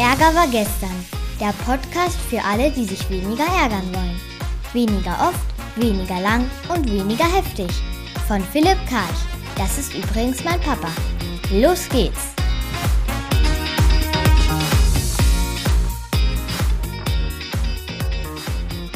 Ärger war gestern. Der Podcast für alle, die sich weniger ärgern wollen. Weniger oft, weniger lang und weniger heftig. Von Philipp Karch. Das ist übrigens mein Papa. Los geht's!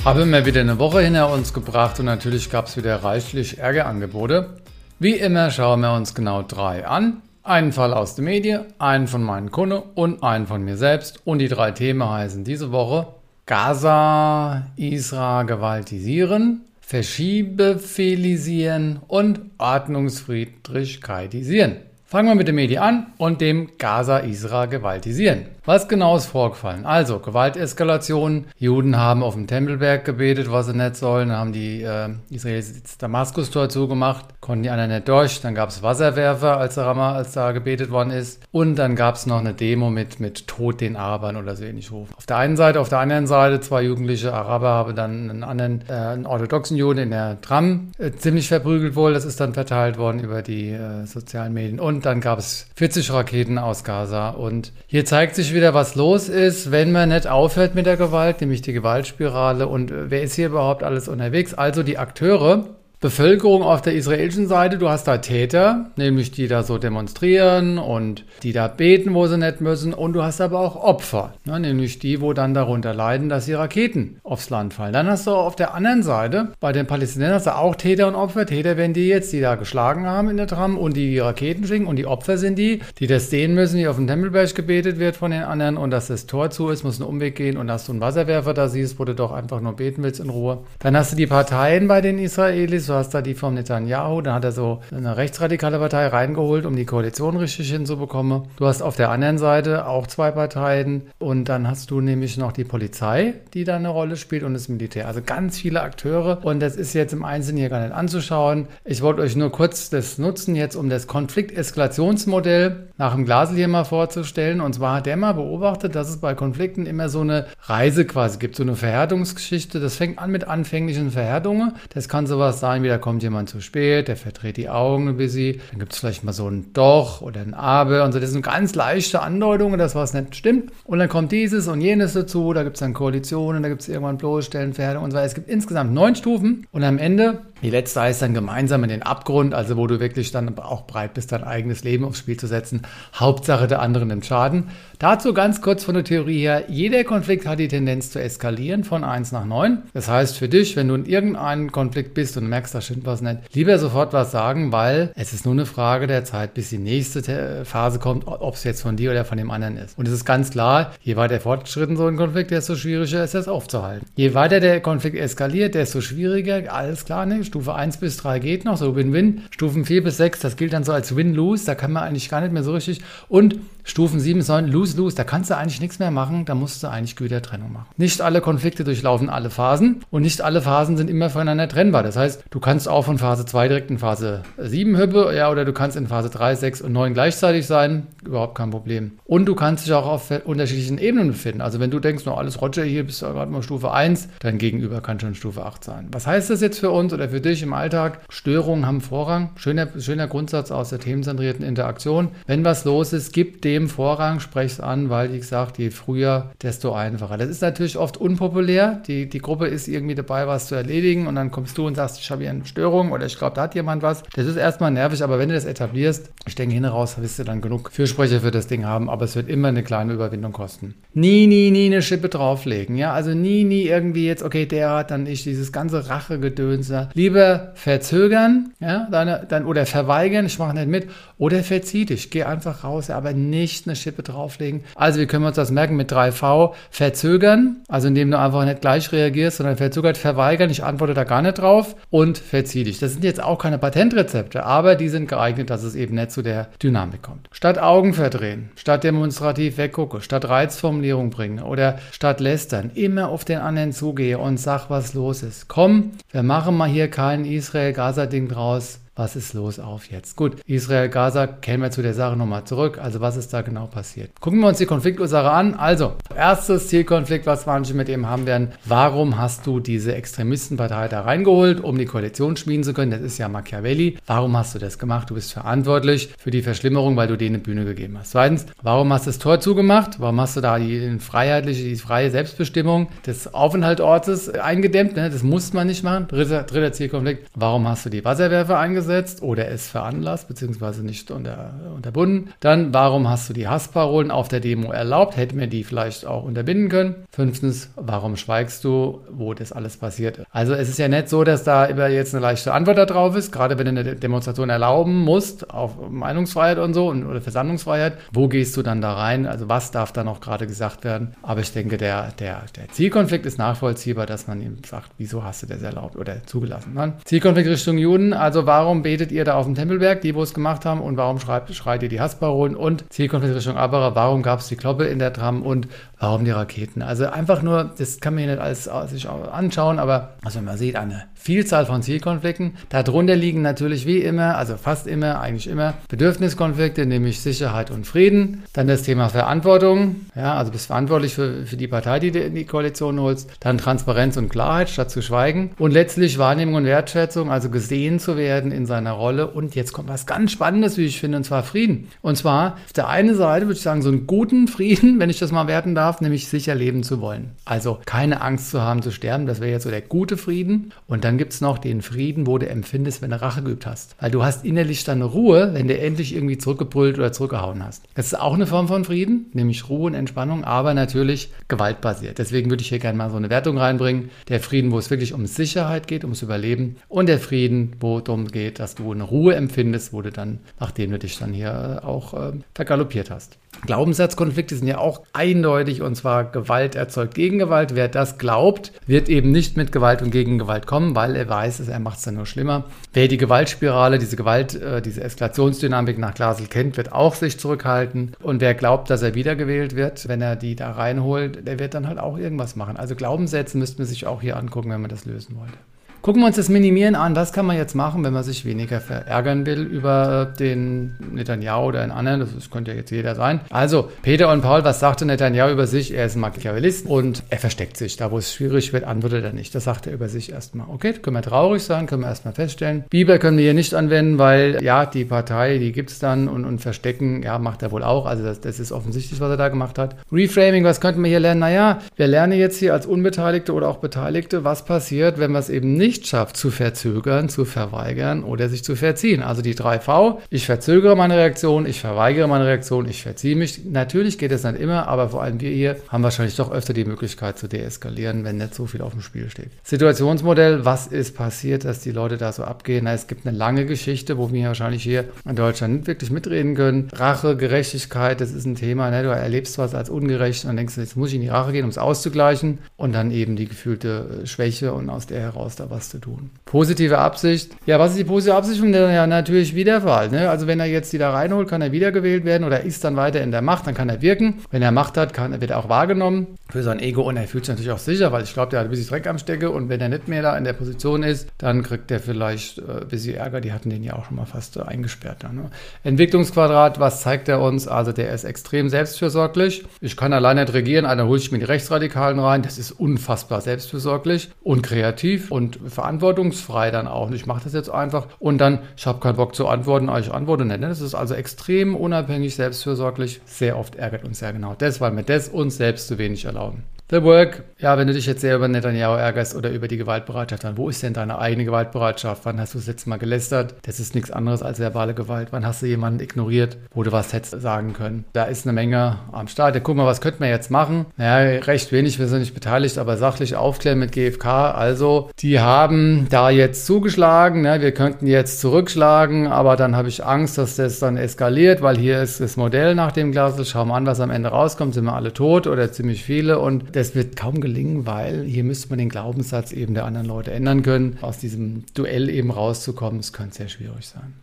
Haben wir wieder eine Woche hinter uns gebracht und natürlich gab es wieder reichlich Ärgerangebote. Wie immer schauen wir uns genau drei an. Einen Fall aus der Medien, einen von meinen Kunden und einen von mir selbst. Und die drei Themen heißen diese Woche Gaza, Israel gewaltisieren, Verschiebefehlisieren und Ordnungsfriedlichkeitisieren. Fangen wir mit dem Medien an und dem Gaza-Israel gewaltisieren. Was genau ist vorgefallen? Also, Gewalteskalation. Juden haben auf dem Tempelberg gebetet, was sie nicht sollen. Dann haben die äh, Israelis das Damaskustor zugemacht, konnten die anderen nicht durch. Dann gab es Wasserwerfer, als, Rama, als da gebetet worden ist. Und dann gab es noch eine Demo mit, mit Tod den Arabern oder so ähnlich rufen. Auf der einen Seite, auf der anderen Seite, zwei jugendliche Araber haben dann einen anderen, äh, einen orthodoxen Juden in der Tram äh, ziemlich verprügelt wohl. Das ist dann verteilt worden über die äh, sozialen Medien. Und dann gab es 40 Raketen aus Gaza. Und hier zeigt sich wieder, was los ist, wenn man nicht aufhört mit der Gewalt, nämlich die Gewaltspirale. Und äh, wer ist hier überhaupt alles unterwegs? Also die Akteure, Bevölkerung auf der israelischen Seite, du hast da Täter, nämlich die da so demonstrieren und die da beten, wo sie nicht müssen. Und du hast aber auch Opfer, ne, nämlich die, wo dann darunter leiden, dass die Raketen aufs Land fallen. Dann hast du auf der anderen Seite, bei den Palästinensern hast du auch Täter und Opfer. Täter werden die jetzt, die da geschlagen haben in der Tram und die, die Raketen schicken. Und die Opfer sind die, die das sehen müssen, die auf dem Tempelberg gebetet wird von den anderen und dass das Tor zu ist, muss einen Umweg gehen und dass du einen Wasserwerfer da siehst, wo du doch einfach nur beten willst in Ruhe. Dann hast du die Parteien bei den Israelis, du hast da die vom Netanyahu, dann hat er so eine rechtsradikale Partei reingeholt, um die Koalition richtig hinzubekommen. Du hast auf der anderen Seite auch zwei Parteien und dann hast du nämlich noch die Polizei, die da eine Rolle spielt und das Militär. Also ganz viele Akteure und das ist jetzt im Einzelnen hier gar nicht anzuschauen. Ich wollte euch nur kurz das nutzen jetzt, um das Konflikteskalationsmodell nach dem Glasel hier mal vorzustellen. Und zwar hat der mal beobachtet, dass es bei Konflikten immer so eine Reise quasi gibt, so eine Verhärtungsgeschichte. Das fängt an mit anfänglichen Verhärtungen. Das kann sowas sein wie da kommt jemand zu spät, der verdreht die Augen ein bisschen, dann gibt es vielleicht mal so ein Doch oder ein Aber und so. Das sind ganz leichte Andeutungen, dass was nicht stimmt. Und dann kommt dieses und jenes dazu, da gibt es dann Koalitionen, da gibt es irgendwann Bloßstellen, Verhärtung und so weiter. Es gibt insgesamt neun Stufen und am Ende die letzte heißt dann gemeinsam in den Abgrund, also wo du wirklich dann auch bereit bist, dein eigenes Leben aufs Spiel zu setzen. Hauptsache der anderen nimmt Schaden. Dazu ganz kurz von der Theorie her, jeder Konflikt hat die Tendenz zu eskalieren von 1 nach 9. Das heißt für dich, wenn du in irgendeinem Konflikt bist und merkst, da stimmt was nicht, lieber sofort was sagen, weil es ist nur eine Frage der Zeit, bis die nächste Phase kommt, ob es jetzt von dir oder von dem anderen ist. Und es ist ganz klar, je weiter fortgeschritten so ein Konflikt, desto schwieriger ist es aufzuhalten. Je weiter der Konflikt eskaliert, desto schwieriger, alles klar, ne? Stufe 1 bis 3 geht noch, so Win-Win. Stufen 4 bis 6, das gilt dann so als Win-Lose, da kann man eigentlich gar nicht mehr so richtig. Und Stufen 7 bis 9, Lose-Lose, da kannst du eigentlich nichts mehr machen, da musst du eigentlich Gütertrennung machen. Nicht alle Konflikte durchlaufen alle Phasen und nicht alle Phasen sind immer voneinander trennbar. Das heißt, du kannst auch von Phase 2 direkt in Phase 7 hüppe, ja, oder du kannst in Phase 3, 6 und 9 gleichzeitig sein, überhaupt kein Problem. Und du kannst dich auch auf unterschiedlichen Ebenen befinden. Also wenn du denkst, nur alles Roger, hier bist du gerade mal Stufe 1, dein Gegenüber kann schon Stufe 8 sein. Was heißt das jetzt für uns oder für dich im Alltag? Störungen haben Vorrang. Schöner, schöner Grundsatz aus der themenzentrierten Interaktion. Wenn was los ist, gib dem Vorrang, sprech es an, weil, wie gesagt, je früher, desto einfacher. Das ist natürlich oft unpopulär. Die, die Gruppe ist irgendwie dabei, was zu erledigen und dann kommst du und sagst, ich habe hier eine Störung oder ich glaube, da hat jemand was. Das ist erstmal nervig, aber wenn du das etablierst, ich denke, hin raus wirst du dann genug Fürsprecher für das Ding haben, aber es wird immer eine kleine Überwindung kosten. Nie, nie, nie eine Schippe drauflegen. Ja, also nie, nie irgendwie jetzt, okay, der hat dann nicht dieses ganze Rachegedönse. Lieber verzögern, ja, deine, dann, oder verweigern, ich mache nicht mit, oder verzieh dich, geh einfach raus, aber nicht eine Schippe drauflegen. Also, wie können wir uns das merken mit 3V? Verzögern, also indem du einfach nicht gleich reagierst, sondern verzögert verweigern, ich antworte da gar nicht drauf und verzieh dich. Das sind jetzt auch keine Patentrezepte, aber die sind geeignet, dass es eben nicht zu der Dynamik kommt. Statt Augen verdrehen, statt demonstrativ weggucke, statt Reizformulierung bringen oder statt lästern, immer auf den anderen zugehe und sag, was los ist. Komm, wir machen mal hier kein Israel-Gaza-Ding draus. Was ist los auf jetzt? Gut, Israel, Gaza, kehren wir zu der Sache nochmal zurück. Also was ist da genau passiert? Gucken wir uns die Konfliktursache an. Also, erstes Zielkonflikt, was manche mit ihm haben werden, warum hast du diese Extremistenpartei da reingeholt, um die Koalition schmieden zu können? Das ist ja Machiavelli. Warum hast du das gemacht? Du bist verantwortlich für die Verschlimmerung, weil du denen eine Bühne gegeben hast. Zweitens, warum hast du das Tor zugemacht? Warum hast du da die freiheitliche, die freie Selbstbestimmung des Aufenthaltsortes eingedämmt? Ne? Das muss man nicht machen. Dritter, dritter Zielkonflikt, warum hast du die Wasserwerfer eingesetzt oder es veranlasst, beziehungsweise nicht unter, unterbunden? Dann, warum hast du die Hassparolen auf der Demo erlaubt? Hätten wir die vielleicht auch unterbinden können? Fünftens, warum schweigst du, wo das alles passiert? Also es ist ja nicht so, dass da immer jetzt eine leichte Antwort darauf ist, gerade wenn du eine Demonstration erlauben musst, auf Meinungsfreiheit und so und, oder Versammlungsfreiheit. Wo gehst du dann da rein? Also was darf da noch gerade gesagt werden? Aber ich denke, der, der, der Zielkonflikt ist nachvollziehbar, dass man ihm sagt, wieso hast du das erlaubt oder zugelassen? Zielkonflikt Richtung Juden, also warum betet ihr da auf dem Tempelberg, die wo es gemacht haben und warum schreibt, schreit ihr die Hassparolen und Zielkonflikt Richtung Aberer, warum gab es die Kloppe in der Tram und warum die Raketen? Also einfach nur, das kann man hier nicht alles sich anschauen, aber also man sieht eine Vielzahl von Zielkonflikten. Darunter liegen natürlich wie immer, also fast immer, eigentlich immer Bedürfniskonflikte, nämlich Sicherheit und Frieden. Dann das Thema Verantwortung, ja, also bist verantwortlich für, für die Partei, die du in die Koalition holst. Dann Transparenz und Klarheit statt zu schweigen. Und letztlich Wahrnehmung und Wertschätzung, also gesehen zu werden in seiner Rolle. Und jetzt kommt was ganz Spannendes, wie ich finde, und zwar Frieden. Und zwar auf der einen Seite würde ich sagen, so einen guten Frieden, wenn ich das mal werten darf, nämlich sicher leben zu wollen. Also keine Angst zu haben zu sterben, das wäre jetzt so der gute Frieden. Und dann gibt es noch den Frieden, wo du empfindest, wenn du Rache geübt hast. Weil du hast innerlich dann Ruhe, wenn du endlich irgendwie zurückgebrüllt oder zurückgehauen hast. Das ist auch eine Form von Frieden, nämlich Ruhe und Entspannung, aber natürlich gewaltbasiert. Deswegen würde ich hier gerne mal so eine Wertung reinbringen. Der Frieden, wo es wirklich um Sicherheit geht, ums Überleben und der Frieden, wo es darum geht, dass du eine Ruhe empfindest, du dann, nachdem du dich dann hier auch äh, vergaloppiert hast. Glaubenssatzkonflikte sind ja auch eindeutig und zwar Gewalt erzeugt Gegengewalt. Wer das glaubt, wird eben nicht mit Gewalt und Gegengewalt kommen, weil er weiß, er macht es dann nur schlimmer. Wer die Gewaltspirale, diese Gewalt, äh, diese Eskalationsdynamik nach Glasel kennt, wird auch sich zurückhalten. Und wer glaubt, dass er wiedergewählt wird, wenn er die da reinholt, der wird dann halt auch irgendwas machen. Also Glaubenssätze müsste man sich auch hier angucken, wenn man das lösen wollte. Gucken wir uns das Minimieren an. Was kann man jetzt machen, wenn man sich weniger verärgern will über den Netanyahu oder einen anderen? Das könnte ja jetzt jeder sein. Also, Peter und Paul, was sagte Netanyahu über sich? Er ist ein Machiavellist und er versteckt sich. Da, wo es schwierig wird, antwortet er nicht. Das sagt er über sich erstmal. Okay, können wir traurig sein, können wir erstmal feststellen. Bieber können wir hier nicht anwenden, weil ja, die Partei, die gibt es dann und, und verstecken, ja, macht er wohl auch. Also, das, das ist offensichtlich, was er da gemacht hat. Reframing, was könnten wir hier lernen? Naja, wir lernen jetzt hier als Unbeteiligte oder auch Beteiligte, was passiert, wenn wir es eben nicht schafft, zu verzögern, zu verweigern oder sich zu verziehen. Also die 3V, ich verzögere meine Reaktion, ich verweigere meine Reaktion, ich verziehe mich. Natürlich geht es nicht immer, aber vor allem wir hier haben wahrscheinlich doch öfter die Möglichkeit zu deeskalieren, wenn nicht so viel auf dem Spiel steht. Situationsmodell, was ist passiert, dass die Leute da so abgehen? Na, es gibt eine lange Geschichte, wo wir wahrscheinlich hier in Deutschland nicht wirklich mitreden können. Rache, Gerechtigkeit, das ist ein Thema. Ne? Du erlebst was als ungerecht und denkst, jetzt muss ich in die Rache gehen, um es auszugleichen. Und dann eben die gefühlte Schwäche und aus der heraus da was was zu tun. Positive Absicht. Ja, was ist die positive Absicht? Ja, natürlich Wiederwahl. Ne? Also wenn er jetzt die da reinholt, kann er wiedergewählt werden oder ist dann weiter in der Macht, dann kann er wirken. Wenn er Macht hat, kann, wird er auch wahrgenommen für sein Ego und er fühlt sich natürlich auch sicher, weil ich glaube, der hat ein bisschen Dreck am Stecke und wenn er nicht mehr da in der Position ist, dann kriegt er vielleicht äh, ein bisschen Ärger. Die hatten den ja auch schon mal fast äh, eingesperrt. Ne? Entwicklungsquadrat, was zeigt er uns? Also der ist extrem selbstfürsorglich. Ich kann allein nicht regieren, einer holt sich mir die Rechtsradikalen rein. Das ist unfassbar selbstfürsorglich und kreativ und verantwortungsfrei dann auch. Ich mache das jetzt einfach und dann, ich habe keinen Bock zu antworten, aber ich antworte nicht. Ne? Das ist also extrem unabhängig, selbstfürsorglich. Sehr oft ärgert uns sehr genau das, weil wir das uns selbst zu wenig erlauben. The Work, ja, wenn du dich jetzt sehr über Netanyahu ärgerst oder über die Gewaltbereitschaft, dann wo ist denn deine eigene Gewaltbereitschaft? Wann hast du das letzte Mal gelästert? Das ist nichts anderes als verbale Gewalt. Wann hast du jemanden ignoriert, wo du was hättest sagen können? Da ist eine Menge am Start. Ja, guck mal, was könnten wir jetzt machen? Naja, recht wenig, wir sind nicht beteiligt, aber sachlich aufklären mit GfK. Also, die haben da jetzt zugeschlagen. Ne? Wir könnten jetzt zurückschlagen, aber dann habe ich Angst, dass das dann eskaliert, weil hier ist das Modell nach dem Glasel. Schauen wir an, was am Ende rauskommt. Sind wir alle tot oder ziemlich viele? Und das wird kaum gelingen, weil hier müsste man den Glaubenssatz eben der anderen Leute ändern können. Aus diesem Duell eben rauszukommen, das könnte sehr schwierig sein.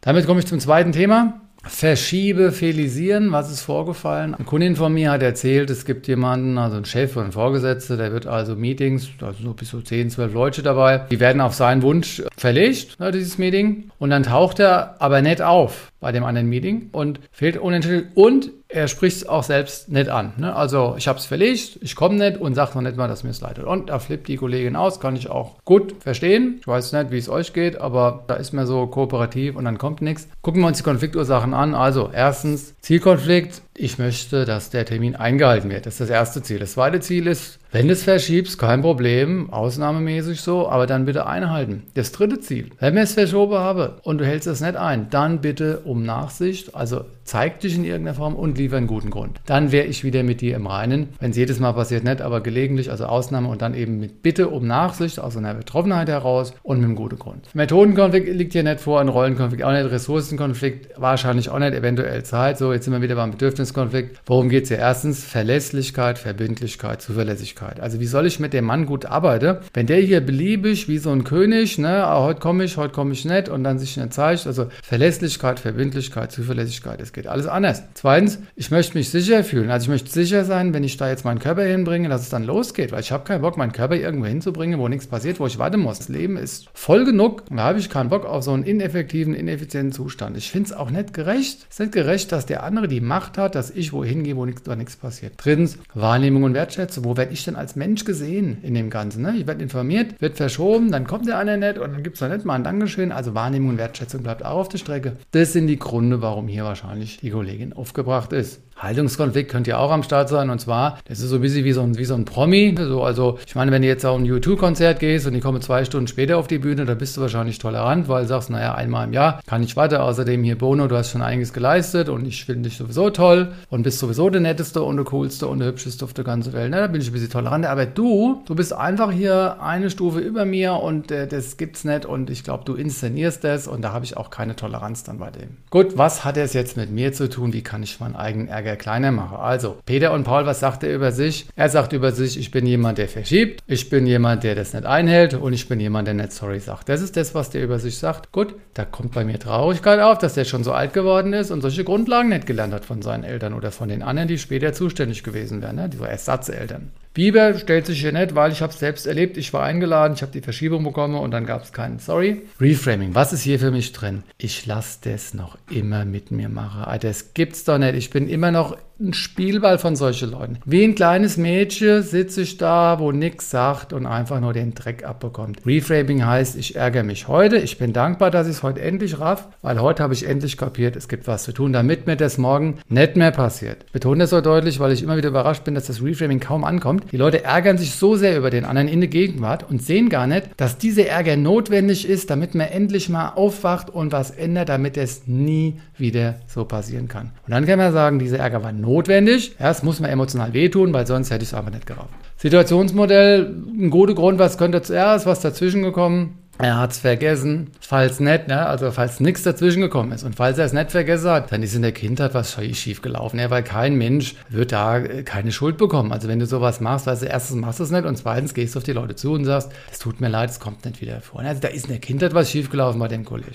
Damit komme ich zum zweiten Thema. verschiebe, felisieren, was ist vorgefallen. Eine Kundin von mir hat erzählt, es gibt jemanden, also einen Chef oder einen Vorgesetzter, der wird also Meetings, also so bis zu 10, 12 Leute dabei, die werden auf seinen Wunsch verlegt, dieses Meeting, und dann taucht er aber nicht auf bei dem anderen Meeting und fehlt unentschuldigt und er spricht es auch selbst nicht an. Ne? Also ich habe es verlegt, ich komme nicht und sage noch nicht mal, dass mir es leid tut. Und da flippt die Kollegin aus, kann ich auch gut verstehen. Ich weiß nicht, wie es euch geht, aber da ist mir so kooperativ und dann kommt nichts. Gucken wir uns die Konfliktursachen an. Also erstens Zielkonflikt. Ich möchte, dass der Termin eingehalten wird. Das ist das erste Ziel. Das zweite Ziel ist, wenn du es verschiebst, kein Problem, ausnahmemäßig so, aber dann bitte einhalten. Das dritte Ziel, wenn ich es verschoben habe und du hältst es nicht ein, dann bitte um Nachsicht, also zeig dich in irgendeiner Form und liefer einen guten Grund. Dann wäre ich wieder mit dir im Reinen. Wenn es jedes Mal passiert, nicht, aber gelegentlich, also Ausnahme und dann eben mit Bitte um Nachsicht aus einer Betroffenheit heraus und mit einem guten Grund. Methodenkonflikt liegt hier nicht vor, ein Rollenkonflikt auch nicht, Ressourcenkonflikt wahrscheinlich auch nicht, eventuell Zeit. So, jetzt sind wir wieder beim Bedürfniskonflikt. Worum geht es hier? Erstens Verlässlichkeit, Verbindlichkeit, Zuverlässigkeit. Also wie soll ich mit dem Mann gut arbeiten, wenn der hier beliebig wie so ein König, ne, ah, heute komme ich, heute komme ich nicht und dann sich nicht zeigt. Also Verlässlichkeit, Verbindlichkeit, Zuverlässigkeit. Es geht alles anders. Zweitens, ich möchte mich sicher fühlen. Also ich möchte sicher sein, wenn ich da jetzt meinen Körper hinbringe, dass es dann losgeht, weil ich habe keinen Bock, meinen Körper irgendwo hinzubringen, wo nichts passiert, wo ich warten muss. Das Leben ist voll genug und da habe ich keinen Bock auf so einen ineffektiven, ineffizienten Zustand. Ich finde es auch nicht gerecht. Es ist nicht gerecht, dass der andere die Macht hat, dass ich wohin gehe, wo nichts, passiert. Drittens, Wahrnehmung und Wertschätzung. Wo werde ich denn als Mensch gesehen in dem Ganzen? Ne? Ich werde informiert, wird verschoben, dann kommt der eine nicht und dann gibt es da nicht mal ein Dankeschön. Also Wahrnehmung und Wertschätzung bleibt auch auf der Strecke. Das sind die Gründe, warum hier wahrscheinlich wahrscheinlich die Kollegin aufgebracht ist. Haltungskonflikt könnte ja auch am Start sein. Und zwar, das ist so ein bisschen wie so ein, wie so ein Promi. So, also, ich meine, wenn du jetzt auf ein U2-Konzert gehst und die kommen zwei Stunden später auf die Bühne, da bist du wahrscheinlich tolerant, weil du sagst, naja, einmal im Jahr kann ich weiter. Außerdem hier Bono, du hast schon einiges geleistet und ich finde dich sowieso toll und bist sowieso der netteste und der coolste und der hübscheste auf der ganzen Welt. Na, da bin ich ein bisschen tolerant. Aber du, du bist einfach hier eine Stufe über mir und äh, das gibt's nicht und ich glaube, du inszenierst das und da habe ich auch keine Toleranz dann bei dem. Gut, was hat es jetzt mit mir zu tun? Wie kann ich meinen eigenen Ärger kleiner mache. Also, Peter und Paul, was sagt er über sich? Er sagt über sich, ich bin jemand, der verschiebt, ich bin jemand, der das nicht einhält und ich bin jemand, der nicht sorry sagt. Das ist das, was der über sich sagt. Gut, da kommt bei mir Traurigkeit auf, dass der schon so alt geworden ist und solche Grundlagen nicht gelernt hat von seinen Eltern oder von den anderen, die später zuständig gewesen wären, ne? die so Ersatzeltern. Biber stellt sich hier nicht, weil ich habe es selbst erlebt. Ich war eingeladen, ich habe die Verschiebung bekommen und dann gab es keinen Sorry. Reframing, was ist hier für mich drin? Ich lasse das noch immer mit mir machen. Das gibt's doch nicht. Ich bin immer noch ein Spielball von solchen Leuten. Wie ein kleines Mädchen sitze ich da, wo nichts sagt und einfach nur den Dreck abbekommt. Reframing heißt, ich ärgere mich heute. Ich bin dankbar, dass ich es heute endlich raff, weil heute habe ich endlich kapiert, es gibt was zu tun, damit mir das morgen nicht mehr passiert. Ich betone das so deutlich, weil ich immer wieder überrascht bin, dass das Reframing kaum ankommt. Die Leute ärgern sich so sehr über den anderen in der Gegenwart und sehen gar nicht, dass dieser Ärger notwendig ist, damit man endlich mal aufwacht und was ändert, damit es nie wieder so passieren kann. Und dann kann man sagen, dieser Ärger war notwendig notwendig. Es muss mir emotional wehtun, weil sonst hätte ich es aber nicht gerafft. Situationsmodell, ein guter Grund, was könnte zuerst, was dazwischen gekommen? Er hat es vergessen, falls nicht, ne? also falls nichts dazwischen gekommen ist und falls er es nicht vergessen hat, dann ist in der Kindheit was schief gelaufen, ja, weil kein Mensch wird da äh, keine Schuld bekommen. Also wenn du sowas machst, weißt du, erstens machst du es nicht und zweitens gehst du auf die Leute zu und sagst, es tut mir leid, es kommt nicht wieder vor. Also da ist in der Kindheit was schief gelaufen bei dem Kollegen.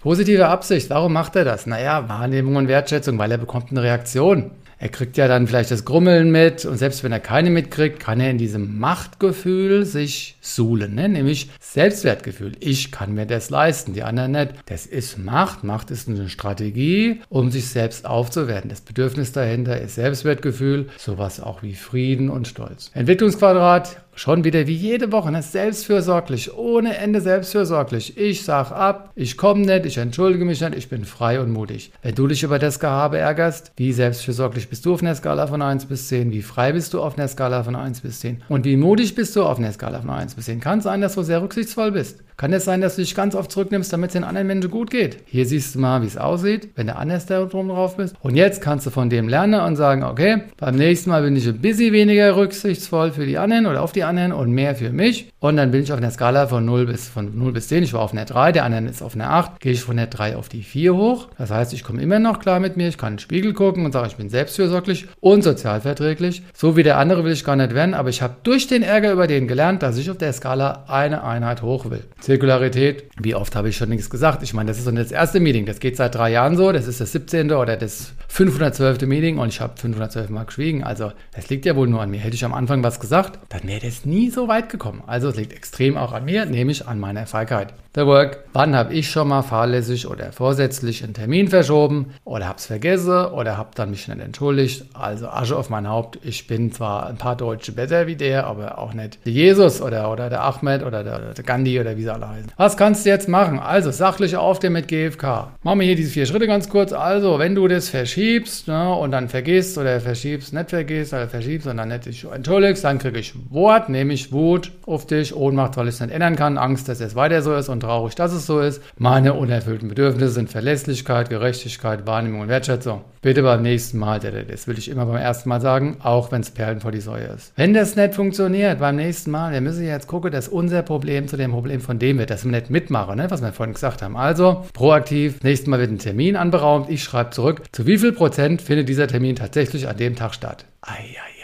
Positive Absicht, warum macht er das? Naja, Wahrnehmung und Wertschätzung, weil er bekommt eine Reaktion. Er kriegt ja dann vielleicht das Grummeln mit und selbst wenn er keine mitkriegt, kann er in diesem Machtgefühl sich suhlen, ne? nämlich Selbstwertgefühl. Ich kann mir das leisten, die anderen nicht. Das ist Macht. Macht ist eine Strategie, um sich selbst aufzuwerten. Das Bedürfnis dahinter ist Selbstwertgefühl, sowas auch wie Frieden und Stolz. Entwicklungsquadrat Schon wieder wie jede Woche, ne? selbstfürsorglich, ohne Ende selbstfürsorglich. Ich sag ab, ich komme nicht, ich entschuldige mich nicht, ich bin frei und mutig. Wenn du dich über das Gehabe ärgerst, wie selbstfürsorglich bist du auf einer Skala von 1 bis 10? Wie frei bist du auf einer Skala von 1 bis 10? Und wie mutig bist du auf einer Skala von 1 bis 10? Kann sein, dass du sehr rücksichtsvoll bist. Kann es sein, dass du dich ganz oft zurücknimmst, damit es den anderen Menschen gut geht? Hier siehst du mal, wie es aussieht, wenn du anders da drum drauf bist. Und jetzt kannst du von dem lernen und sagen, okay, beim nächsten Mal bin ich ein bisschen weniger rücksichtsvoll für die anderen oder auf die anderen und mehr für mich. Und dann bin ich auf einer Skala von 0 bis, von 0 bis 10. Ich war auf einer 3, der andere ist auf einer 8. Gehe ich von der 3 auf die 4 hoch. Das heißt, ich komme immer noch klar mit mir. Ich kann in den Spiegel gucken und sage, ich bin selbstfürsorglich und sozialverträglich. So wie der andere will ich gar nicht werden, aber ich habe durch den Ärger über den gelernt, dass ich auf der Skala eine Einheit hoch will. Zirkularität, wie oft habe ich schon nichts gesagt? Ich meine, das ist so das erste Meeting. Das geht seit drei Jahren so. Das ist das 17. oder das 512. Meeting und ich habe 512 Mal geschwiegen. Also, das liegt ja wohl nur an mir. Hätte ich am Anfang was gesagt, dann wäre das nie so weit gekommen. Also, es liegt extrem auch an mir, nämlich an meiner Feigheit. The Work. Wann habe ich schon mal fahrlässig oder vorsätzlich einen Termin verschoben oder habe es vergessen oder habe dann mich nicht entschuldigt? Also Asche auf mein Haupt. Ich bin zwar ein paar Deutsche besser wie der, aber auch nicht Jesus oder, oder der Ahmed oder der, der Gandhi oder wie sie alle heißen. Was kannst du jetzt machen? Also sachlich auf dir mit GFK. Machen wir hier diese vier Schritte ganz kurz. Also wenn du das verschiebst ne, und dann vergisst oder verschiebst, nicht vergisst oder verschiebst und dann nicht dich entschuldigst, dann kriege ich Wort, nämlich Wut auf dich, Ohnmacht, weil ich es nicht ändern kann, Angst, dass es weiter so ist und traurig, dass es so ist. Meine unerfüllten Bedürfnisse sind Verlässlichkeit, Gerechtigkeit, Wahrnehmung und Wertschätzung. Bitte beim nächsten Mal, das will ich immer beim ersten Mal sagen, auch wenn es Perlen vor die Säue ist. Wenn das nicht funktioniert beim nächsten Mal, dann müssen wir jetzt gucken, dass unser Problem zu dem Problem von dem wird, dass wir nicht mitmachen, ne, was wir vorhin gesagt haben. Also proaktiv, nächstes Mal wird ein Termin anberaumt, ich schreibe zurück, zu wie viel Prozent findet dieser Termin tatsächlich an dem Tag statt? Ei, ei,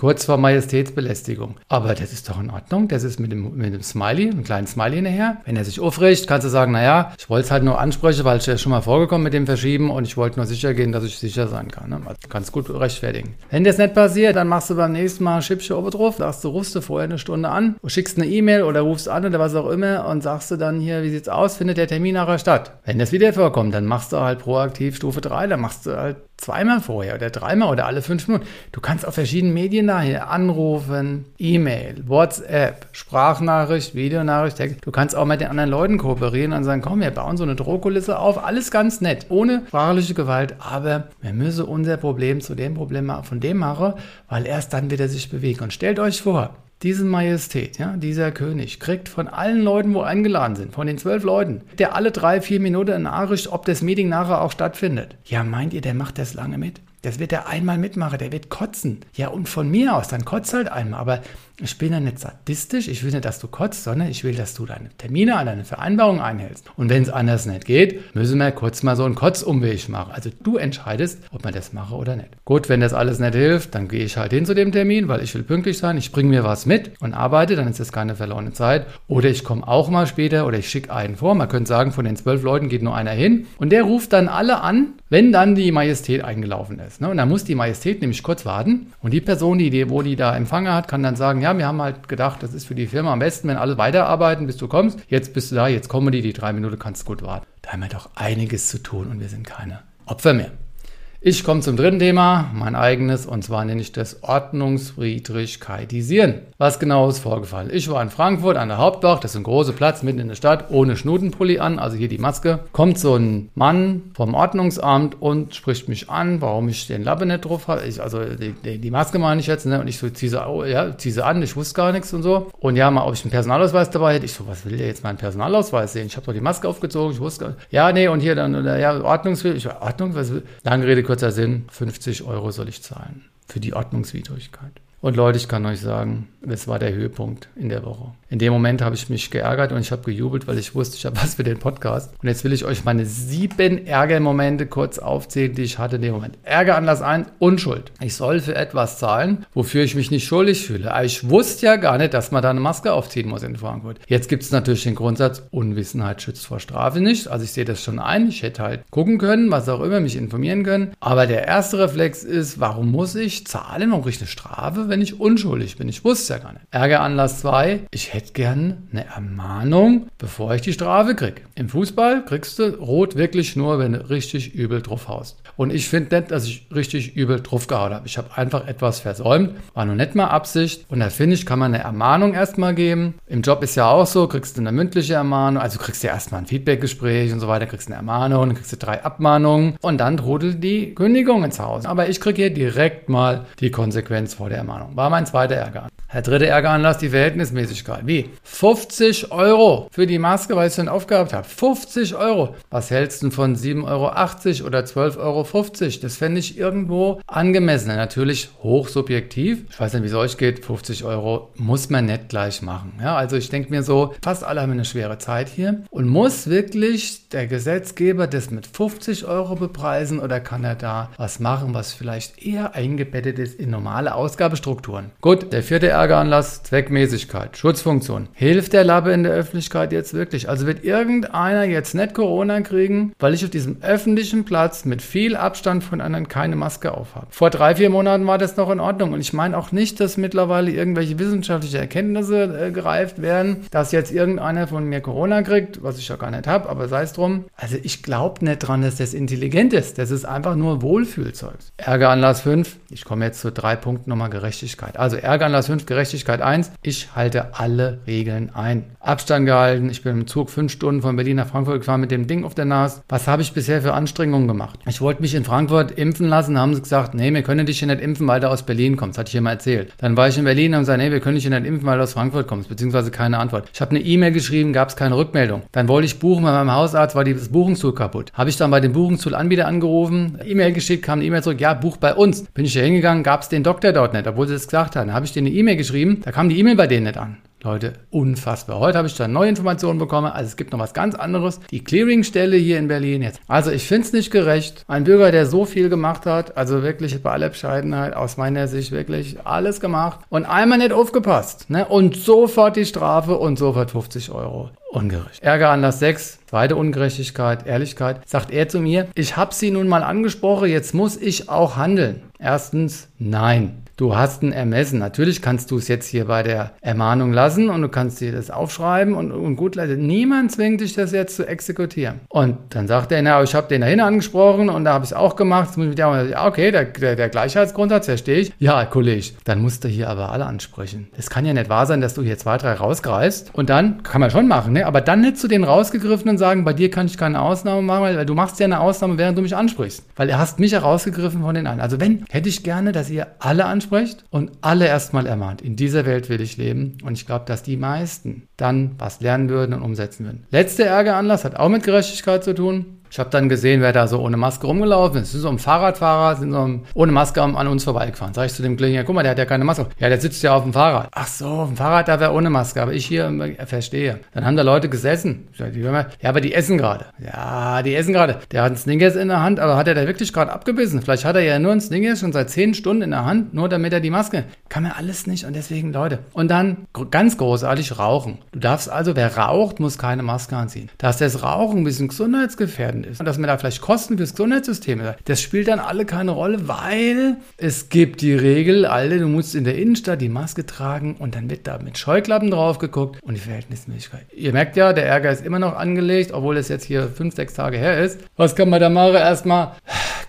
kurz vor Majestätsbelästigung. Aber das ist doch in Ordnung. Das ist mit dem, mit dem Smiley, einem kleinen Smiley hinterher. Wenn er sich aufricht, kannst du sagen, naja, ich wollte es halt nur ansprechen, weil es ja schon mal vorgekommen mit dem Verschieben und ich wollte nur sicher gehen, dass ich sicher sein kann. Ne? Also kannst gut rechtfertigen. Wenn das nicht passiert, dann machst du beim nächsten Mal Schippchen oben drauf, sagst du, rufst du vorher eine Stunde an, schickst eine E-Mail oder rufst an oder was auch immer und sagst du dann hier, wie sieht's aus, findet der Termin nachher statt. Wenn das wieder vorkommt, dann machst du halt proaktiv Stufe 3, dann machst du halt zweimal vorher oder dreimal oder alle fünf Minuten. Du kannst auf verschiedenen Medien daher anrufen, E-Mail, WhatsApp, Sprachnachricht, Videonachricht, Text. Du kannst auch mit den anderen Leuten kooperieren und sagen, komm, wir bauen so eine Drohkulisse auf. Alles ganz nett, ohne sprachliche Gewalt. Aber wir müssen unser Problem zu dem Problem von dem machen, weil erst dann wird er sich bewegen. Und stellt euch vor, diese Majestät, ja, dieser König, kriegt von allen Leuten, wo eingeladen sind, von den zwölf Leuten, der alle drei, vier Minuten eine Nachricht, ob das Meeting nachher auch stattfindet. Ja, meint ihr, der macht das lange mit? Das wird er einmal mitmachen, der wird kotzen. Ja, und von mir aus, dann kotzt halt einmal. Aber ich bin ja nicht sadistisch, ich will nicht, dass du kotzt, sondern ich will, dass du deine Termine, deine Vereinbarungen einhältst. Und wenn es anders nicht geht, müssen wir kurz mal so einen Kotzumweg machen. Also du entscheidest, ob man das mache oder nicht. Gut, wenn das alles nicht hilft, dann gehe ich halt hin zu dem Termin, weil ich will pünktlich sein. Ich bringe mir was mit und arbeite, dann ist das keine verlorene Zeit. Oder ich komme auch mal später oder ich schicke einen vor. Man könnte sagen, von den zwölf Leuten geht nur einer hin. Und der ruft dann alle an, wenn dann die Majestät eingelaufen ist. Ne? Und dann muss die Majestät nämlich kurz warten. Und die Person, die, wo die da Empfang hat, kann dann sagen, ja, wir haben halt gedacht, das ist für die Firma am besten, wenn alle weiterarbeiten, bis du kommst. Jetzt bist du da, jetzt kommen die, die drei Minuten kannst du gut warten. Da haben wir doch einiges zu tun und wir sind keine Opfer mehr. Ich komme zum dritten Thema, mein eigenes, und zwar nenne ich das Ordnungswidrigkeitisieren. Was genau ist vorgefallen? Ich war in Frankfurt an der Hauptbach, das ist ein großer Platz mitten in der Stadt, ohne Schnutenpulli an, also hier die Maske. Kommt so ein Mann vom Ordnungsamt und spricht mich an, warum ich den Lappe nicht drauf habe. Ich, also die, die, Maske meine ich jetzt, ne? und ich so ziehe sie, ja, zieh sie an, ich wusste gar nichts und so. Und ja, mal, ob ich einen Personalausweis dabei hätte. Ich so, was will der jetzt meinen Personalausweis sehen? Ich habe doch die Maske aufgezogen, ich wusste gar nicht. Ja, nee, und hier dann, ja, Ordnungswidrig, ich war, Ordnung, was will, lange Rede, kurzer Sinn, 50 Euro soll ich zahlen für die Ordnungswidrigkeit. Und Leute, ich kann euch sagen, das war der Höhepunkt in der Woche. In dem Moment habe ich mich geärgert und ich habe gejubelt, weil ich wusste, ich habe was für den Podcast. Und jetzt will ich euch meine sieben Ärgermomente kurz aufzählen, die ich hatte in dem Moment. Ärgeranlass 1, Unschuld. Ich soll für etwas zahlen, wofür ich mich nicht schuldig fühle. Ich wusste ja gar nicht, dass man da eine Maske aufziehen muss in Frankfurt. Jetzt gibt es natürlich den Grundsatz, Unwissenheit schützt vor Strafe nicht. Also ich sehe das schon ein. Ich hätte halt gucken können, was auch immer, mich informieren können. Aber der erste Reflex ist, warum muss ich zahlen? Warum kriege ich eine Strafe, wenn ich unschuldig bin? Ich wusste ja gar nicht. Ärgeranlass 2, ich hätte gern eine Ermahnung, bevor ich die Strafe kriege. Im Fußball kriegst du rot wirklich nur, wenn du richtig übel drauf haust. Und ich finde nicht, dass ich richtig übel drauf gehauen habe. Ich habe einfach etwas versäumt, war noch nicht mal Absicht. Und da finde ich, kann man eine Ermahnung erstmal geben. Im Job ist ja auch so, kriegst du eine mündliche Ermahnung, also kriegst du erstmal ein Feedbackgespräch und so weiter, kriegst eine Ermahnung, dann kriegst du drei Abmahnungen und dann trudelt die Kündigung ins Haus. Aber ich kriege hier direkt mal die Konsequenz vor der Ermahnung. War mein zweiter Ärger. Der dritte Ärgeranlass, die Verhältnismäßigkeit. Wie? 50 Euro für die Maske, weil ich es dann aufgehabt habe. 50 Euro. Was hältst du von 7,80 Euro oder 12,50 Euro? Das fände ich irgendwo angemessen. Natürlich hochsubjektiv. Ich weiß nicht, wie es euch geht. 50 Euro muss man nicht gleich machen. Ja, also ich denke mir so, fast alle haben eine schwere Zeit hier. Und muss wirklich der Gesetzgeber das mit 50 Euro bepreisen oder kann er da was machen, was vielleicht eher eingebettet ist in normale Ausgabestrukturen? Gut, der vierte Ärgeranlass, Zweckmäßigkeit, Schutzfunktion. Hilft der Labbe in der Öffentlichkeit jetzt wirklich? Also wird irgendeiner jetzt nicht Corona kriegen, weil ich auf diesem öffentlichen Platz mit viel Abstand von anderen keine Maske aufhabe? Vor drei, vier Monaten war das noch in Ordnung und ich meine auch nicht, dass mittlerweile irgendwelche wissenschaftliche Erkenntnisse äh, gereift werden, dass jetzt irgendeiner von mir Corona kriegt, was ich ja gar nicht habe, aber sei es drum. Also ich glaube nicht dran, dass das intelligent ist. Das ist einfach nur Wohlfühlzeug. Ärgeranlass 5. Ich komme jetzt zu drei Punkten nochmal Gerechtigkeit. Also Ärgeranlass 5, Gerechtigkeit 1. Ich halte alle Regeln ein. Abstand gehalten. Ich bin im Zug fünf Stunden von Berlin nach Frankfurt gefahren mit dem Ding auf der Nase. Was habe ich bisher für Anstrengungen gemacht? Ich wollte mich in Frankfurt impfen lassen. Haben sie gesagt, nee, wir können dich hier nicht impfen, weil du aus Berlin kommst. Hatte ich hier mal erzählt. Dann war ich in Berlin und haben gesagt, nee, wir können dich hier nicht impfen, weil du aus Frankfurt kommst. Beziehungsweise keine Antwort. Ich habe eine E-Mail geschrieben, gab es keine Rückmeldung. Dann wollte ich buchen bei meinem Hausarzt, war das Buchungstool kaputt. Habe ich dann bei dem Buchungstool-Anbieter angerufen, E-Mail geschickt, kam eine E-Mail zurück, ja, buch bei uns. Bin ich da hingegangen, gab es den Doktor dort nicht, obwohl sie das gesagt haben. Habe ich denen eine E-Mail geschrieben, da kam die E-Mail bei denen nicht an. Leute, unfassbar. Heute habe ich da neue Informationen bekommen. Also es gibt noch was ganz anderes. Die Clearingstelle hier in Berlin jetzt. Also ich finde es nicht gerecht. Ein Bürger, der so viel gemacht hat, also wirklich bei aller Bescheidenheit, aus meiner Sicht wirklich alles gemacht und einmal nicht aufgepasst. Ne? Und sofort die Strafe und sofort 50 Euro. Ungerecht. Ärgeranlass 6, zweite Ungerechtigkeit, Ehrlichkeit. Sagt er zu mir, ich habe sie nun mal angesprochen, jetzt muss ich auch handeln. Erstens, nein. Du hast ein Ermessen. Natürlich kannst du es jetzt hier bei der Ermahnung lassen und du kannst dir das aufschreiben und, und gut leiten. Niemand zwingt dich, das jetzt zu exekutieren. Und dann sagt er, na, ich habe den dahin angesprochen und da habe ich es auch gemacht. Jetzt muss ich mit ja, okay, der, der, der Gleichheitsgrundsatz verstehe ich. Ja, Kollege, dann musst du hier aber alle ansprechen. Es kann ja nicht wahr sein, dass du hier zwei, drei rausgreifst und dann, kann man schon machen, ne? aber dann nicht zu denen rausgegriffen und sagen, bei dir kann ich keine Ausnahme machen, weil, du machst ja eine Ausnahme, während du mich ansprichst. Weil er hast mich herausgegriffen von den anderen. Also wenn, hätte ich gerne, dass ihr alle ansprecht anspricht und alle erstmal ermahnt. In dieser Welt will ich leben und ich glaube, dass die meisten dann was lernen würden und umsetzen würden. Letzter Ärgeranlass hat auch mit Gerechtigkeit zu tun. Ich habe dann gesehen, wer da so ohne Maske rumgelaufen ist. Es sind so ein Fahrradfahrer, sind so ohne Maske an uns vorbeigefahren. Sag ich zu dem Kollegen, ja, guck mal, der hat ja keine Maske. Ja, der sitzt ja auf dem Fahrrad. Ach so, auf dem Fahrrad, da wäre ohne Maske. Aber ich hier äh, verstehe. Dann haben da Leute gesessen. Ja, aber die essen gerade. Ja, die essen gerade. Der hat einen Snickers in der Hand, aber hat er da wirklich gerade abgebissen? Vielleicht hat er ja nur einen Snickers schon seit zehn Stunden in der Hand, nur damit er die Maske. Kann man alles nicht und deswegen, Leute. Und dann ganz großartig rauchen. Du darfst also, wer raucht, muss keine Maske anziehen. Dass das Rauchen ein bisschen gesundheitsgefährdend entscheidend ist. Und dass man da vielleicht Kosten fürs Gesundheitssystem hat, das spielt dann alle keine Rolle, weil es gibt die Regel, alle, du musst in der Innenstadt die Maske tragen und dann wird da mit Scheuklappen drauf geguckt und die Verhältnismäßigkeit. Ihr merkt ja, der Ärger ist immer noch angelegt, obwohl es jetzt hier fünf, sechs Tage her ist. Was kann man da machen? Erstmal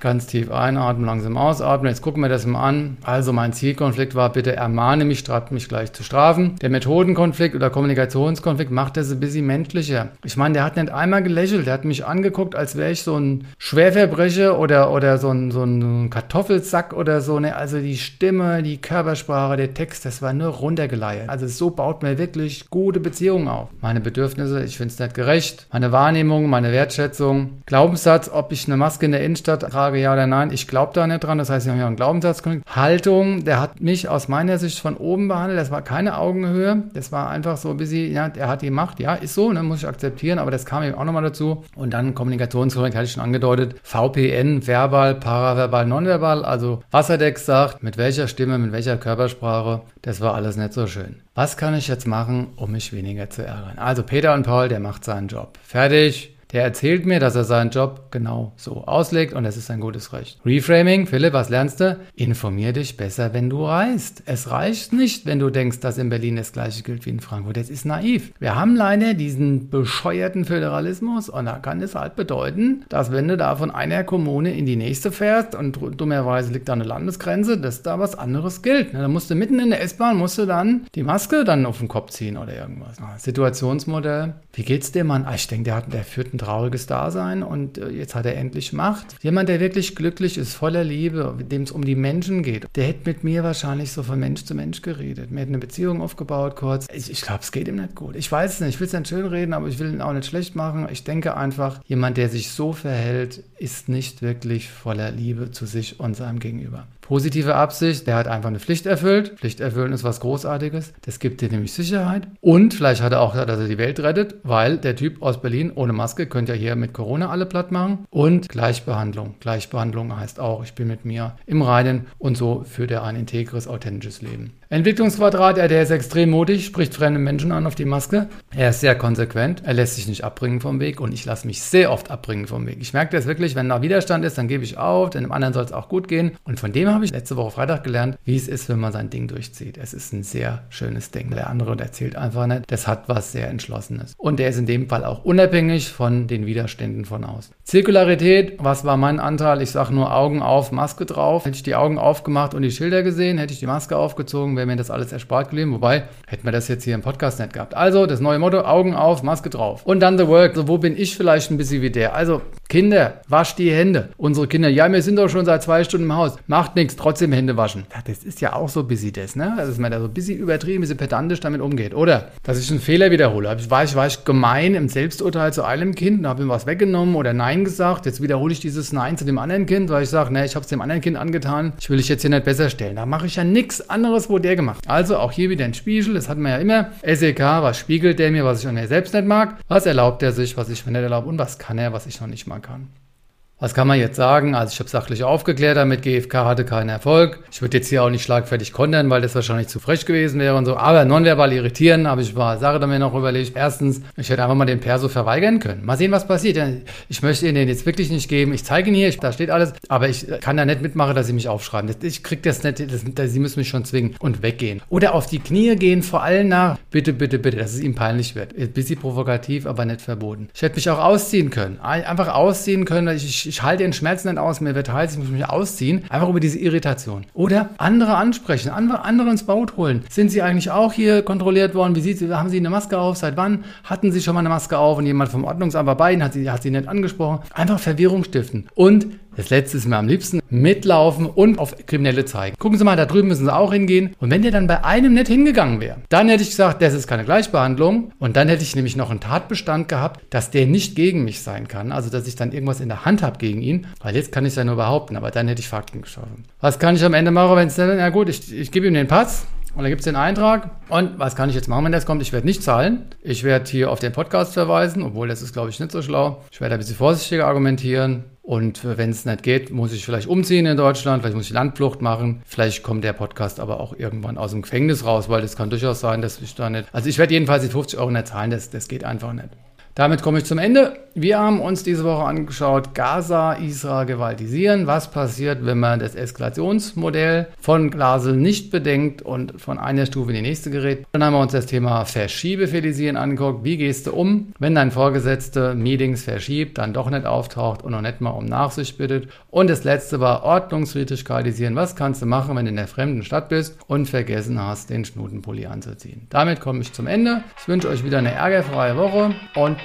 ganz tief einatmen, langsam ausatmen. Jetzt gucken wir das mal an. Also mein Zielkonflikt war, bitte ermahne mich, statt mich gleich zu strafen. Der Methodenkonflikt oder Kommunikationskonflikt macht das ein bisschen menschlicher. Ich meine, der hat nicht einmal gelächelt, der hat mich angeguckt, als wäre ich so ein Schwerverbrecher oder, oder so, ein, so ein Kartoffelsack oder so. Ne? Also die Stimme, die Körpersprache, der Text, das war nur runtergeleiert. Also so baut man wirklich gute Beziehungen auf. Meine Bedürfnisse, ich finde es nicht gerecht. Meine Wahrnehmung, meine Wertschätzung. Glaubenssatz, ob ich eine Maske in der Innenstadt trage, Frage ja oder nein. Ich glaube da nicht dran. Das heißt, ich habe ja einen Glaubenssatz. Haltung, der hat mich aus meiner Sicht von oben behandelt. Das war keine Augenhöhe. Das war einfach so ein bisschen, ja, er hat die Macht. Ja, ist so, ne, muss ich akzeptieren. Aber das kam eben auch nochmal dazu. Und dann Kommunikationskorrekt, hatte ich schon angedeutet. VPN, verbal, paraverbal, nonverbal. Also Wasserdeck sagt, mit welcher Stimme, mit welcher Körpersprache. Das war alles nicht so schön. Was kann ich jetzt machen, um mich weniger zu ärgern? Also Peter und Paul, der macht seinen Job. Fertig. Der erzählt mir, dass er seinen Job genau so auslegt und das ist ein gutes Recht. Reframing, Philipp, was lernst du? Informier dich besser, wenn du reist. Es reicht nicht, wenn du denkst, dass in Berlin das gleiche gilt wie in Frankfurt. Das ist naiv. Wir haben leider diesen bescheuerten Föderalismus und da kann es halt bedeuten, dass wenn du da von einer Kommune in die nächste fährst und dummerweise liegt da eine Landesgrenze, dass da was anderes gilt. Da musst du mitten in der S-Bahn, musst du dann die Maske dann auf den Kopf ziehen oder irgendwas. Situationsmodell. Wie geht's dir, Mann? Ah, ich denke, der, der führt einen trauriges Dasein und äh, jetzt hat er endlich Macht. Jemand, der wirklich glücklich ist, voller Liebe, dem es um die Menschen geht, der hätte mit mir wahrscheinlich so von Mensch zu Mensch geredet. Wir hätten eine Beziehung aufgebaut kurz. Ich, ich glaube, es geht ihm nicht gut. Ich weiß es nicht, ich will es nicht schön reden, aber ich will ihn auch nicht schlecht machen. Ich denke einfach, jemand, der sich so verhält, ist nicht wirklich voller Liebe zu sich und seinem Gegenüber. Positive Absicht, der hat einfach eine Pflicht erfüllt. Pflicht erfüllen ist was Großartiges. Das gibt dir nämlich Sicherheit. Und vielleicht hat er auch gesagt, dass er die Welt rettet, weil der Typ aus Berlin ohne Maske könnte ja hier mit Corona alle platt machen. Und Gleichbehandlung. Gleichbehandlung heißt auch, ich bin mit mir im Reinen und so führt er ein integres, authentisches Leben. Entwicklungsquadrat, er, der ist extrem mutig, spricht fremde Menschen an auf die Maske. Er ist sehr konsequent, er lässt sich nicht abbringen vom Weg und ich lasse mich sehr oft abbringen vom Weg. Ich merke das wirklich, wenn da Widerstand ist, dann gebe ich auf, denn dem anderen soll es auch gut gehen. Und von dem habe ich letzte Woche Freitag gelernt, wie es ist, wenn man sein Ding durchzieht. Es ist ein sehr schönes Ding. Der andere erzählt einfach nicht, das hat was sehr Entschlossenes. Und der ist in dem Fall auch unabhängig von den Widerständen von außen. Zirkularität, was war mein Anteil? Ich sage nur Augen auf, Maske drauf. Hätte ich die Augen aufgemacht und die Schilder gesehen, hätte ich die Maske aufgezogen, wäre mir das alles erspart geblieben. Wobei, hätten wir das jetzt hier im Podcast nicht gehabt. Also, das neue Motto, Augen auf, Maske drauf. Und dann The Work. So, wo bin ich vielleicht ein bisschen wie der? Also, Kinder, wascht die Hände. Unsere Kinder, ja, wir sind doch schon seit zwei Stunden im Haus. Macht nichts, trotzdem Hände waschen. Ja, das ist ja auch so busy das, ne? Dass man da so ein bisschen übertrieben, ein bisschen pedantisch damit umgeht. Oder, dass ich einen Fehler wiederhole. War ich, war ich gemein im Selbsturteil zu einem Kind und habe ihm was weggenommen oder Nein gesagt. Jetzt wiederhole ich dieses Nein zu dem anderen Kind, weil ich sage, ne, ich habe es dem anderen Kind angetan. Ich will dich jetzt hier nicht besser stellen. Da mache ich ja nichts anderes, wo der gemacht. Also auch hier wieder ein Spiegel. Das hatten wir ja immer. SEK, was spiegelt der mir, was ich an mir selbst nicht mag? Was erlaubt er sich, was ich mir nicht erlaube? Und was kann er, was ich noch nicht mal kann? Was kann man jetzt sagen? Also ich habe sachlich aufgeklärt damit, GFK hatte keinen Erfolg. Ich würde jetzt hier auch nicht schlagfertig kontern, weil das wahrscheinlich zu frech gewesen wäre und so. Aber nonverbal irritieren habe ich eine Sache damit noch überlegt. Erstens, ich hätte einfach mal den Perso verweigern können. Mal sehen, was passiert. Ich möchte Ihnen den jetzt wirklich nicht geben. Ich zeige ihn hier, da steht alles. Aber ich kann da nicht mitmachen, dass Sie mich aufschreiben. Ich kriege das nicht. Das, Sie müssen mich schon zwingen und weggehen. Oder auf die Knie gehen, vor allem nach. Bitte, bitte, bitte, dass es ihm peinlich wird. Ein bisschen provokativ, aber nicht verboten. Ich hätte mich auch ausziehen können. Einfach ausziehen können. Ich, ich halte den Schmerz nicht aus, mir wird heiß, ich muss mich ausziehen. Einfach über diese Irritation. Oder andere ansprechen, andere, ins Boot holen. Sind Sie eigentlich auch hier kontrolliert worden? Wie sieht Sie, haben Sie eine Maske auf? Seit wann hatten Sie schon mal eine Maske auf? Und jemand vom Ordnungsamt bei Ihnen, hat Sie, hat Sie nicht angesprochen. Einfach Verwirrung stiften. Und das letzte ist mir am liebsten mitlaufen und auf Kriminelle zeigen. Gucken Sie mal, da drüben müssen Sie auch hingehen. Und wenn der dann bei einem nicht hingegangen wäre, dann hätte ich gesagt, das ist keine Gleichbehandlung. Und dann hätte ich nämlich noch einen Tatbestand gehabt, dass der nicht gegen mich sein kann. Also, dass ich dann irgendwas in der Hand habe gegen ihn. Weil jetzt kann ich es ja nur behaupten, aber dann hätte ich Fakten geschaffen. Was kann ich am Ende machen, wenn es dann, na gut, ich, ich gebe ihm den Pass. Und da gibt es den Eintrag. Und was kann ich jetzt machen, wenn das kommt? Ich werde nicht zahlen. Ich werde hier auf den Podcast verweisen, obwohl das ist, glaube ich, nicht so schlau. Ich werde ein bisschen vorsichtiger argumentieren. Und wenn es nicht geht, muss ich vielleicht umziehen in Deutschland, vielleicht muss ich Landflucht machen. Vielleicht kommt der Podcast aber auch irgendwann aus dem Gefängnis raus, weil das kann durchaus sein, dass ich da nicht. Also ich werde jedenfalls die 50 Euro nicht zahlen, das, das geht einfach nicht. Damit komme ich zum Ende. Wir haben uns diese Woche angeschaut, Gaza, Israel gewaltisieren. Was passiert, wenn man das Eskalationsmodell von Glasel nicht bedenkt und von einer Stufe in die nächste gerät? Dann haben wir uns das Thema Verschiebefehlisieren angeguckt. Wie gehst du um, wenn dein Vorgesetzte Meetings verschiebt, dann doch nicht auftaucht und noch nicht mal um Nachsicht bittet? Und das letzte war Ordnungswidrigkeitisieren. Was kannst du machen, wenn du in der fremden Stadt bist und vergessen hast, den Schnutenpulli anzuziehen? Damit komme ich zum Ende. Ich wünsche euch wieder eine ärgerfreie Woche und